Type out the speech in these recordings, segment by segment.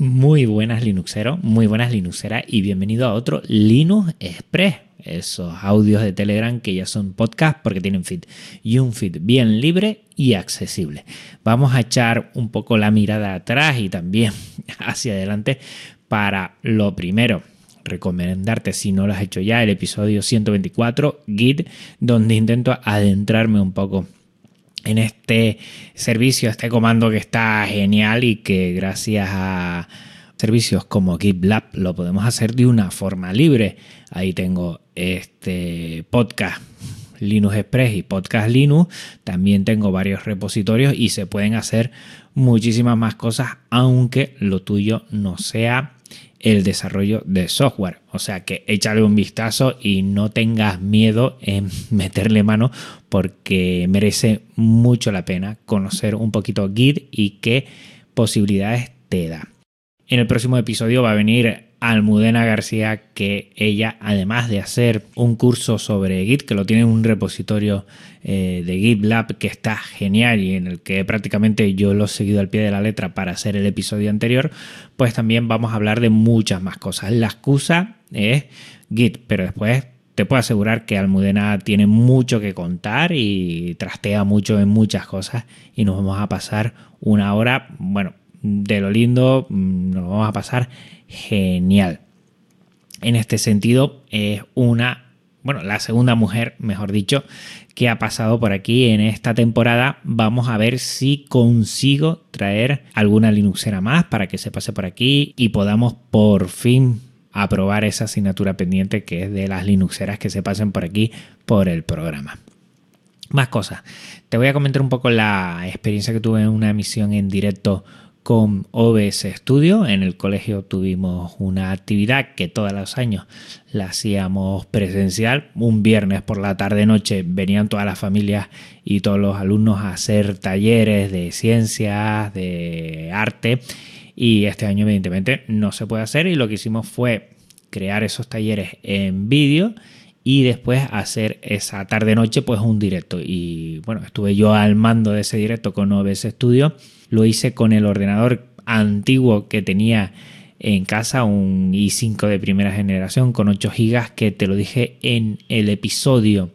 Muy buenas Linuxeros, muy buenas Linuxeras y bienvenido a otro Linux Express. Esos audios de Telegram que ya son podcast porque tienen feed y un feed bien libre y accesible. Vamos a echar un poco la mirada atrás y también hacia adelante para lo primero recomendarte, si no lo has hecho ya, el episodio 124, Git, donde intento adentrarme un poco en este servicio, este comando que está genial y que gracias a servicios como GitLab lo podemos hacer de una forma libre. Ahí tengo este podcast Linux Express y Podcast Linux. También tengo varios repositorios y se pueden hacer muchísimas más cosas, aunque lo tuyo no sea el desarrollo de software. O sea que échale un vistazo y no tengas miedo en meterle mano porque merece mucho la pena conocer un poquito Git y qué posibilidades te da. En el próximo episodio va a venir Almudena García, que ella, además de hacer un curso sobre Git, que lo tiene en un repositorio eh, de GitLab que está genial y en el que prácticamente yo lo he seguido al pie de la letra para hacer el episodio anterior, pues también vamos a hablar de muchas más cosas. La excusa es Git, pero después te puedo asegurar que Almudena tiene mucho que contar y trastea mucho en muchas cosas y nos vamos a pasar una hora, bueno, de lo lindo, mm, nos vamos a pasar genial. En este sentido, es una, bueno, la segunda mujer, mejor dicho, que ha pasado por aquí en esta temporada. Vamos a ver si consigo traer alguna Linuxera más para que se pase por aquí y podamos por fin aprobar esa asignatura pendiente que es de las Linuxeras que se pasen por aquí por el programa. Más cosas. Te voy a comentar un poco la experiencia que tuve en una emisión en directo con OBS Studio. En el colegio tuvimos una actividad que todos los años la hacíamos presencial. Un viernes por la tarde-noche venían todas las familias y todos los alumnos a hacer talleres de ciencias, de arte. Y este año evidentemente no se puede hacer y lo que hicimos fue crear esos talleres en vídeo y después hacer esa tarde noche pues un directo. Y bueno estuve yo al mando de ese directo con OBS Studio. Lo hice con el ordenador antiguo que tenía en casa, un i5 de primera generación con 8 GB que te lo dije en el episodio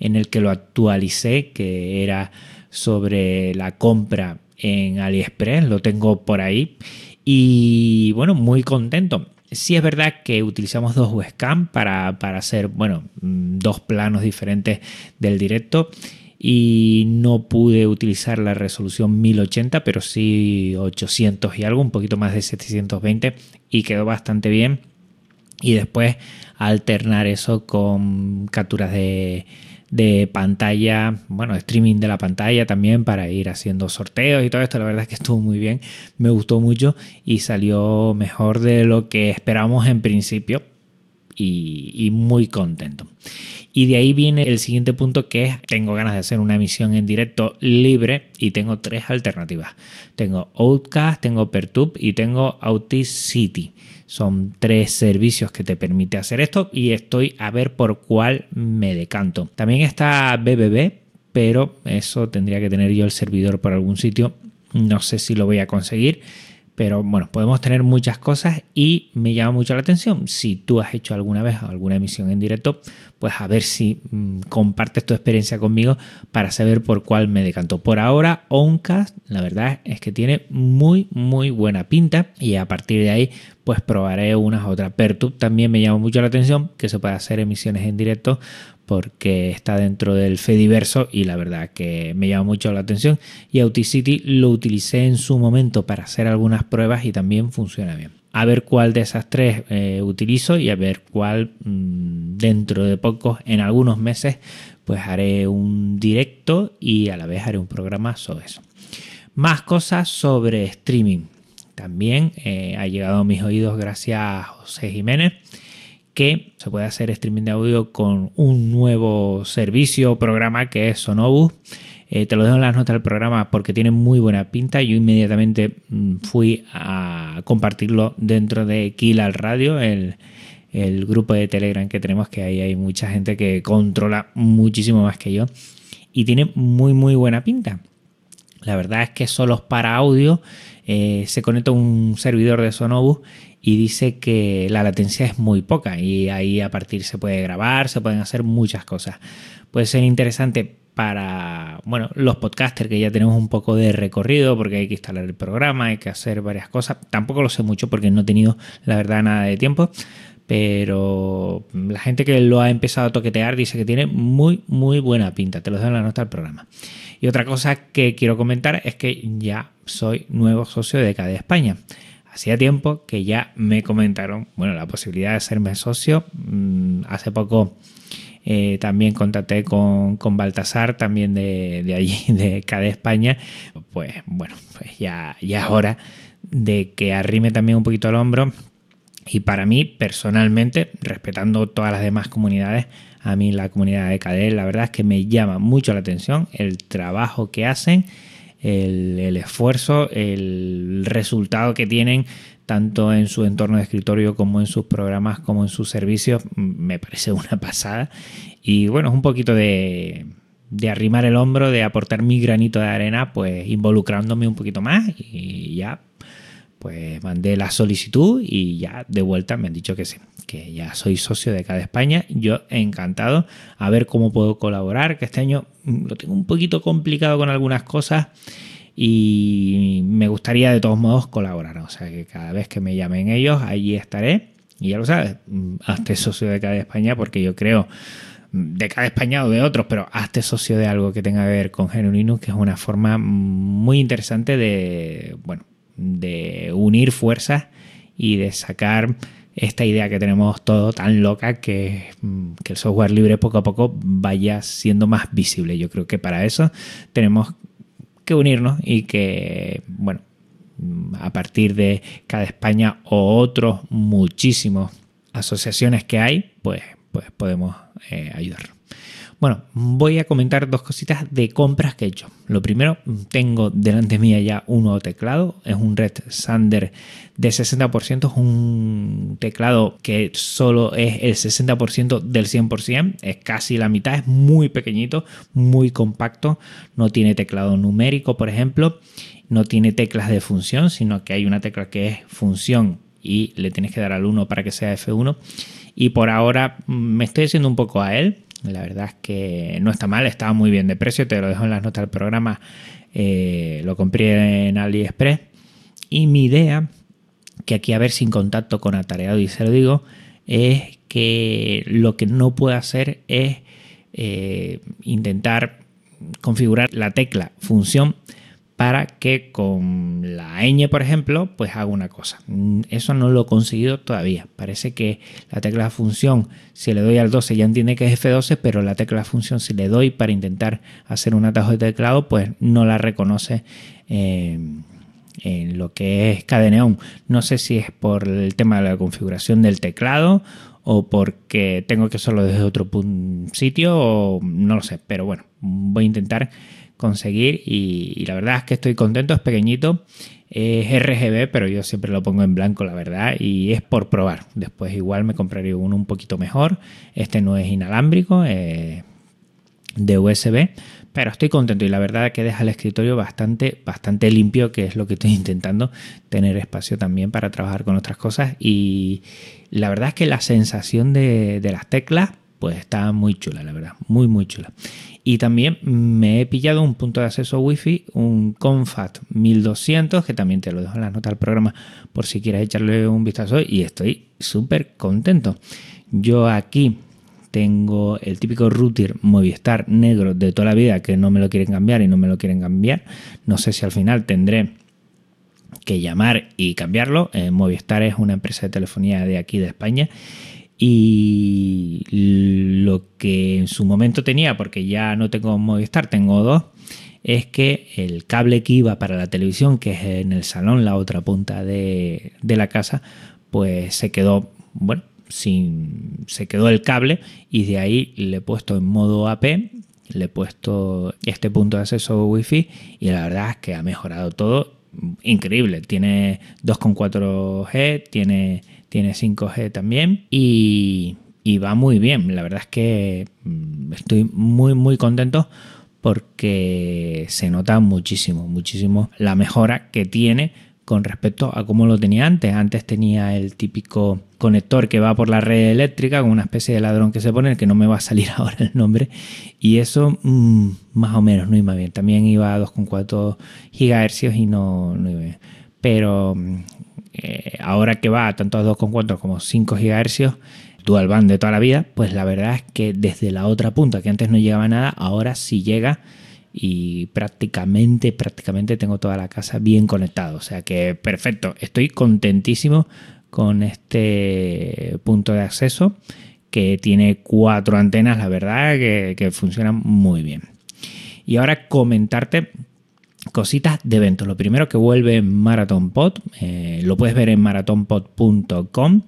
en el que lo actualicé, que era sobre la compra en AliExpress, lo tengo por ahí. Y bueno, muy contento. Sí es verdad que utilizamos dos webcam para, para hacer, bueno, mm, dos planos diferentes del directo y no pude utilizar la resolución 1080, pero sí 800 y algo, un poquito más de 720 y quedó bastante bien. Y después alternar eso con capturas de, de pantalla, bueno, streaming de la pantalla también para ir haciendo sorteos y todo esto. La verdad es que estuvo muy bien, me gustó mucho y salió mejor de lo que esperábamos en principio y, muy contento. Y de ahí viene el siguiente punto que es, tengo ganas de hacer una emisión en directo libre y tengo tres alternativas. Tengo Outcast, tengo Pertube y tengo Audacity. Son tres servicios que te permite hacer esto y estoy a ver por cuál me decanto. También está BBB, pero eso tendría que tener yo el servidor por algún sitio. No sé si lo voy a conseguir pero bueno, podemos tener muchas cosas y me llama mucho la atención. Si tú has hecho alguna vez alguna emisión en directo, pues a ver si mm, compartes tu experiencia conmigo para saber por cuál me decanto. Por ahora, Oncast, la verdad es que tiene muy, muy buena pinta y a partir de ahí, pues probaré unas otras. Pertube también me llama mucho la atención que se puede hacer emisiones en directo porque está dentro del Fediverso y la verdad que me llama mucho la atención. Y Audacity lo utilicé en su momento para hacer algunas pruebas y también funciona bien. A ver cuál de esas tres eh, utilizo y a ver cuál mm, dentro de poco, en algunos meses, pues haré un directo y a la vez haré un programa sobre eso. Más cosas sobre streaming. También eh, ha llegado a mis oídos gracias a José Jiménez que se puede hacer streaming de audio con un nuevo servicio o programa que es Sonobus. Eh, te lo dejo en las notas del programa porque tiene muy buena pinta. Yo inmediatamente mm, fui a compartirlo dentro de Kill al Radio, el, grupo de Telegram que tenemos, que ahí hay mucha gente que controla muchísimo más que yo. Y tiene muy, muy buena pinta. La verdad es que solo es para audio. Eh, se conecta un servidor de Sonobus y dice que la latencia es muy poca y ahí a partir se puede grabar, se pueden hacer muchas cosas. Puede ser interesante para bueno, los podcasters que ya tenemos un poco de recorrido porque hay que instalar el programa, hay que hacer varias cosas. Tampoco lo sé mucho porque no he tenido la verdad nada de tiempo, pero la gente que lo ha empezado a toquetear dice que tiene muy muy buena pinta. Te lo dejo en la nota del programa. Y otra cosa que quiero comentar es que ya soy nuevo socio de KD España. Hacía tiempo que ya me comentaron, bueno, la posibilidad de hacerme socio. Mm, hace poco eh, también contacté con, con, Baltasar, también de, allí, de KD España. Pues bueno, pues ya, ya es hora de que arrime también un poquito el hombro. Y para mí, personalmente, respetando todas las demás comunidades, a mí la comunidad de KD, la verdad es que me llama mucho la atención el trabajo que hacen, el, esfuerzo, el resultado que tienen tanto en su entorno de escritorio como en sus programas, como en sus servicios, me parece una pasada. Y bueno, es un poquito de, de arrimar el hombro, de aportar mi granito de arena, pues involucrándome un poquito más y ya pues mandé la solicitud y ya de vuelta me han dicho que sí, que ya soy socio de cada España. Yo encantado a ver cómo puedo colaborar, que este año lo tengo un poquito complicado con algunas cosas y me gustaría de todos modos colaborar. O sea que cada vez que me llamen ellos, allí estaré. Y ya lo sabes, hazte socio de cada España porque yo creo de cada España o de otros, pero hazte socio de algo que tenga que ver con Genuinus, que es una forma muy interesante de, bueno, de unir fuerzas y de sacar esta idea que tenemos todo tan loca que, que, el software libre poco a poco vaya siendo más visible. Yo creo que para eso tenemos que unirnos y que, bueno, a partir de cada España o otros muchísimos asociaciones que hay, pues, pues podemos eh, ayudar. Bueno, voy a comentar dos cositas de compras que he hecho. Lo primero, tengo delante mía ya un nuevo teclado. Es un Red Sander de 60%. Es un teclado que solo es el 60% del 100%. Es casi la mitad. Es muy pequeñito, muy compacto. No tiene teclado numérico, por ejemplo. No tiene teclas de función, sino que hay una tecla que es función y le tienes que dar al 1 para que sea F1. Y por ahora me estoy haciendo un poco a él la verdad es que no está mal, estaba muy bien de precio, te lo dejo en las notas del programa. Eh, lo compré en AliExpress. Y mi idea, que aquí a ver sin contacto con Atareado y se lo digo, es que lo que no puedo hacer es eh, intentar configurar la tecla función para que con la ñ, por ejemplo, pues haga una cosa. Mm, eso no lo he conseguido todavía. Parece que la tecla función, si le doy al 12 ya entiende que es F12, pero la tecla función si le doy para intentar hacer un atajo de teclado, pues no la reconoce eh, en lo que es cadeneón. No sé si es por el tema de la configuración del teclado o porque tengo que hacerlo desde otro sitio o no lo sé, pero bueno, voy a intentar conseguir y, la verdad es que estoy contento, es pequeñito, es RGB, pero yo siempre lo pongo en blanco, la verdad, y es por probar. Después igual me compraré uno un poquito mejor. Este no es inalámbrico, de USB, pero estoy contento y la verdad que deja el escritorio bastante, bastante limpio, que es lo que estoy intentando, tener espacio también para trabajar con otras cosas y la verdad es que la sensación de, de las teclas pues está muy chula, la verdad, muy muy chula. Y también me he pillado un punto de acceso Wi-Fi, un Confat 1200, que también te lo dejo en las notas del programa por si quieres echarle un vistazo y estoy súper contento. Yo aquí tengo el típico router Movistar negro de toda la vida que no me lo quieren cambiar y no me lo quieren cambiar. No sé si al final tendré que llamar y cambiarlo. Eh, Movistar es una empresa de telefonía de aquí de España y lo que en su momento tenía, porque ya no tengo Movistar, tengo dos, es que el cable que iba para la televisión, que es en el salón, la otra punta de, la casa, pues se quedó, bueno, sin, se quedó el cable y de ahí le he puesto en modo AP, le he puesto este punto de acceso Wi-Fi y la verdad es que ha mejorado todo increíble. Tiene 2,4G, tiene tiene 5G también y, va muy bien. La verdad es que mm, estoy muy muy contento porque se nota muchísimo, muchísimo la mejora que tiene con respecto a cómo lo tenía antes. Antes tenía el típico conector que va por la red eléctrica con una especie de ladrón que se pone, que no me va a salir ahora el nombre, y eso mm, más o menos no iba bien. También iba a 2,4 GHz y no, no iba bien. Pero mm, eh, ahora que va tanto a 2,4 como 5 GHz, dual band de toda la vida, pues la verdad es que desde la otra punta, que antes no llegaba nada, ahora sí llega y prácticamente, prácticamente tengo toda la casa bien conectada. O sea que perfecto, estoy contentísimo con este punto de acceso que tiene cuatro antenas, la verdad que, funcionan muy bien. Y ahora comentarte cositas de eventos. Lo primero que vuelve Marathon Pod, eh, lo puedes ver en marathonpod.com,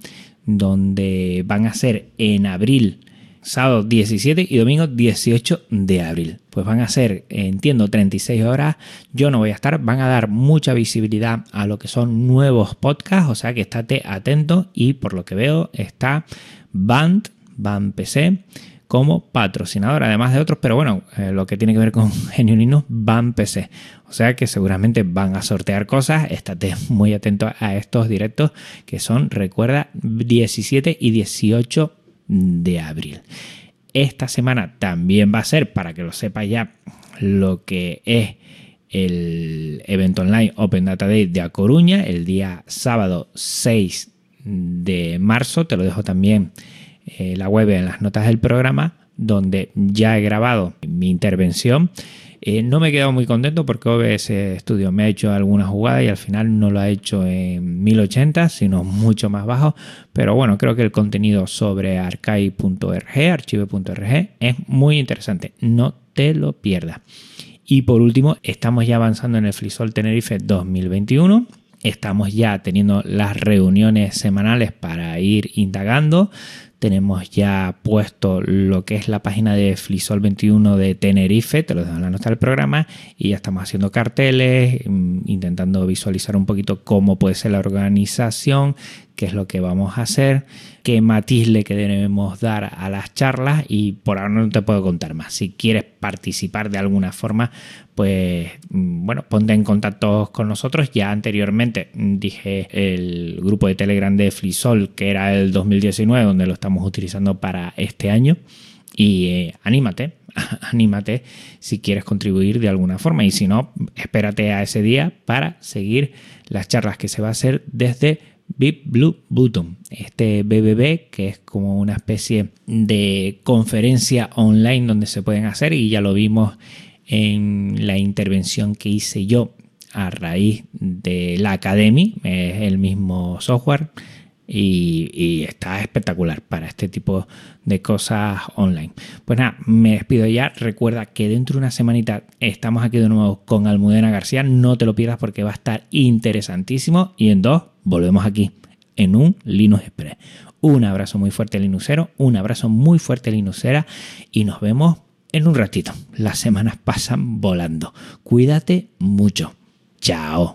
donde van a ser en abril sábado 17 y domingo 18 de abril. Pues van a ser, entiendo, 36 horas. Yo no voy a estar, van a dar mucha visibilidad a lo que son nuevos podcasts, o sea que estate atento y por lo que veo está Band, Band PC como patrocinador, además de otros, pero bueno, eh, lo que tiene que ver con Genio Linux, Band PC. O sea que seguramente van a sortear cosas, estate muy atento a estos directos que son, recuerda, 17 y 18 de abril. Esta semana también va a ser, para que lo sepa ya, lo que es el evento online Open Data Day de A Coruña, el día sábado 6 de marzo. Te lo dejo también en eh, la web en las notas del programa, donde ya he grabado mi intervención eh, no me he quedado muy contento porque OBS Studio me ha hecho algunas jugadas y al final no lo ha hecho en 1080, sino mucho más bajo. Pero bueno, creo que el contenido sobre archive.org, archive.org, es muy interesante. No te lo pierdas. Y por último, estamos ya avanzando en el Flisol Tenerife 2021 estamos ya teniendo las reuniones semanales para ir indagando. Tenemos ya puesto lo que es la página de Flisol 21 de Tenerife, te lo dejo en la nota del programa, y ya estamos haciendo carteles, mm, intentando visualizar un poquito cómo puede ser la organización, qué es lo que vamos a hacer, qué matiz le debemos dar a las charlas y por ahora no te puedo contar más. Si quieres participar de alguna forma, pues mm, bueno, ponte en contacto con nosotros. Ya anteriormente dije el grupo de Telegram de Flisol, que era el 2019, donde lo estamos utilizando para este año. Y eh, anímate, anímate si quieres contribuir de alguna forma. Y si no, espérate a ese día para seguir las charlas que se va a hacer desde Big Blue Button, este BBB que es como una especie de conferencia online donde se pueden hacer y ya lo vimos en la intervención que hice yo a raíz de la Academy, es el mismo software y, está espectacular para este tipo de cosas online. Pues nada, me despido ya. Recuerda que dentro de una semanita estamos aquí de nuevo con Almudena García. No te lo pierdas porque va a estar interesantísimo. Y en dos, volvemos aquí en un Linux Express. Un abrazo muy fuerte Linuxero, un abrazo muy fuerte Linuxera y nos vemos en un ratito. Las semanas pasan volando. Cuídate mucho. Chao.